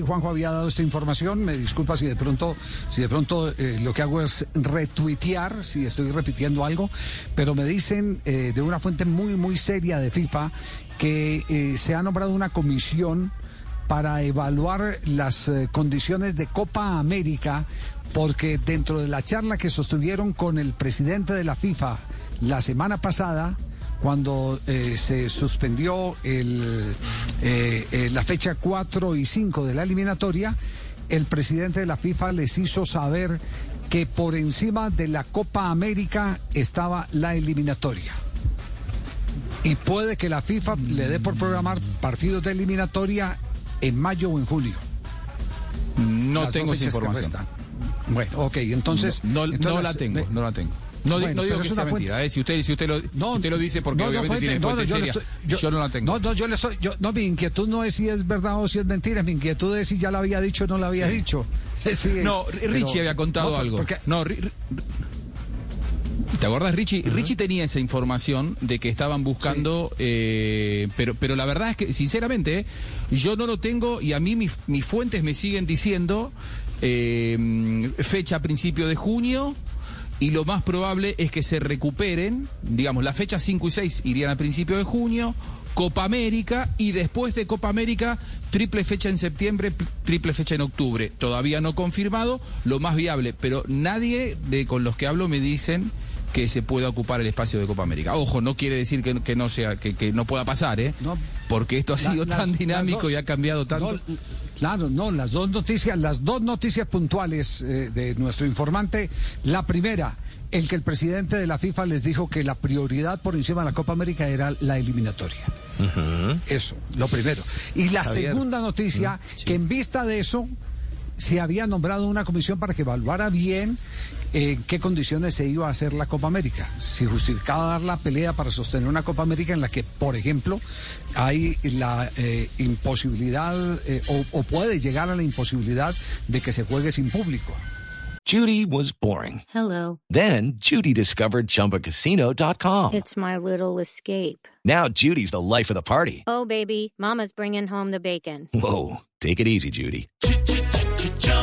Juanjo había dado esta información. Me disculpa si de pronto, si de pronto eh, lo que hago es retuitear, si estoy repitiendo algo. Pero me dicen eh, de una fuente muy, muy seria de FIFA que eh, se ha nombrado una comisión para evaluar las condiciones de Copa América, porque dentro de la charla que sostuvieron con el presidente de la FIFA la semana pasada, cuando eh, se suspendió el, eh, eh, la fecha 4 y 5 de la eliminatoria, el presidente de la FIFA les hizo saber que por encima de la Copa América estaba la eliminatoria. Y puede que la FIFA le dé por programar partidos de eliminatoria en mayo o en julio. No Las tengo esa información. Bueno, ok, entonces... No, no entonces la tengo, no la tengo. No, Bueno, no digo que sea fuente- mentira. eh, Si, usted, si, usted lo, si usted lo dice porque no, no, obviamente fuente, tiene no, fuente yo seria, estoy- yo, no la tengo. No, no, yo le estoy, yo- no, mi inquietud no es si es verdad o si es mentira, mi inquietud es si ya la había dicho o no la había dicho. Es, no, pero- Richie había contado no, algo. porque- No, Ri- Ri- ¿Te acuerdas, Richie? Richie tenía esa información de que estaban buscando, eh, pero, pero la verdad es que, sinceramente, eh, yo no lo tengo y a mí mis, mis fuentes me siguen diciendo eh, fecha a principio de junio y lo más probable es que se recuperen, digamos, las fechas 5 y 6 irían a principio de junio, Copa América y después de Copa América, triple fecha en septiembre, pl- triple fecha en octubre. Todavía no confirmado, lo más viable, pero nadie de con los que hablo me dicen que se pueda ocupar el espacio de Copa América. Ojo, no quiere decir que, que no sea que, que no pueda pasar, ¿eh? No. Porque esto ha La- sido tan dinámico dos- y ha cambiado tanto. No, claro, no, las dos noticias, las dos noticias puntuales eh, de nuestro informante. La primera, el que el presidente de la FIFA les dijo que la prioridad por encima de la Copa América era la eliminatoria. Eso, lo primero. Y la segunda noticia, que en vista de eso, se había nombrado una comisión para que evaluara bien en qué condiciones se iba a hacer la Copa América. Si justificaba dar la pelea para sostener una Copa América en la que, por ejemplo, hay la eh, imposibilidad eh, o, o puede llegar a la imposibilidad de que se juegue sin público. Judy was boring. Hello. Then Judy discovered ChumbaCasino.com. It's my little escape. Now Judy's the life of the party. Oh, baby, Mama's bringing home the bacon. Whoa, take it easy, Judy.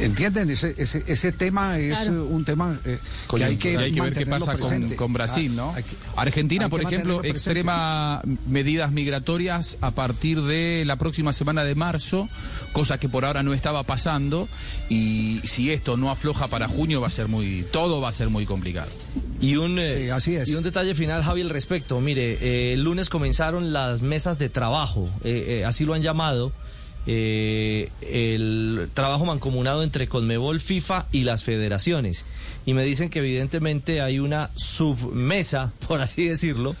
¿Entienden? Ese, ese, ese tema es un tema eh, que hay que, Y hay que ver qué pasa con, con Brasil, ¿no? hay que- Argentina, por ejemplo, extrema medidas migratorias a partir de la próxima semana de marzo, cosa que por ahora no estaba pasando. Y si esto no afloja para junio, va a ser muy, todo va a ser muy complicado. Y un, eh, Sí, así es. y un detalle final, Javi, al respecto. Mire, eh, el lunes comenzaron las mesas de trabajo, eh, eh, así lo han llamado, eh, el trabajo mancomunado entre Conmebol, FIFA y las federaciones. Y me dicen que evidentemente hay una submesa, por así decirlo,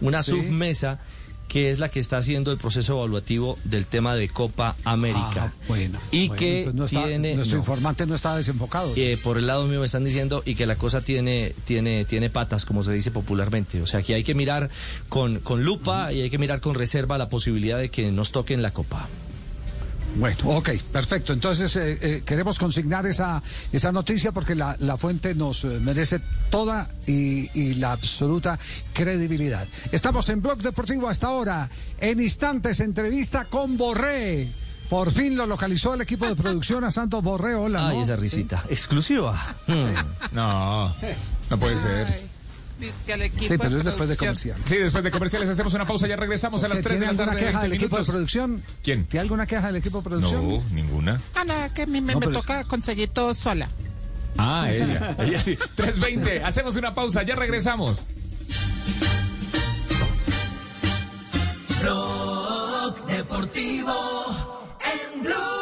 una Sí. submesa que es la que está haciendo el proceso evaluativo del tema de Copa América. Ah, bueno. Y bueno, que no está- tiene... nuestro no. informante no está desenfocado. Eh, por el lado mío me están diciendo y que la cosa tiene, tiene, tiene patas, como se dice popularmente. O sea, que hay que mirar con, con lupa y hay que mirar con reserva la posibilidad de que nos toquen la copa. Bueno, ok, perfecto. Entonces eh, eh, queremos consignar esa, esa noticia porque la, la fuente nos eh, merece toda y, y la absoluta credibilidad. Estamos en Blog Deportivo hasta ahora. En instantes, entrevista con Borré. Por fin lo localizó el equipo de producción a Santos Borré. Hola, Ay, esa risita. Exclusiva. Mm. No, no puede ser. Dice sí, pero es después de comerciales. Sí, después de comerciales hacemos una pausa, ya regresamos a las 3 de la tarde. ¿Tiene alguna queja del equipo de producción? ¿Quién? ¿Tiene alguna queja del equipo de producción? No, ninguna. Ah, nada, que a mí me, toca conseguir todo sola. Ah, ella, ella sí. 3.20, hacemos una pausa, ya regresamos. Rock Deportivo en Blue.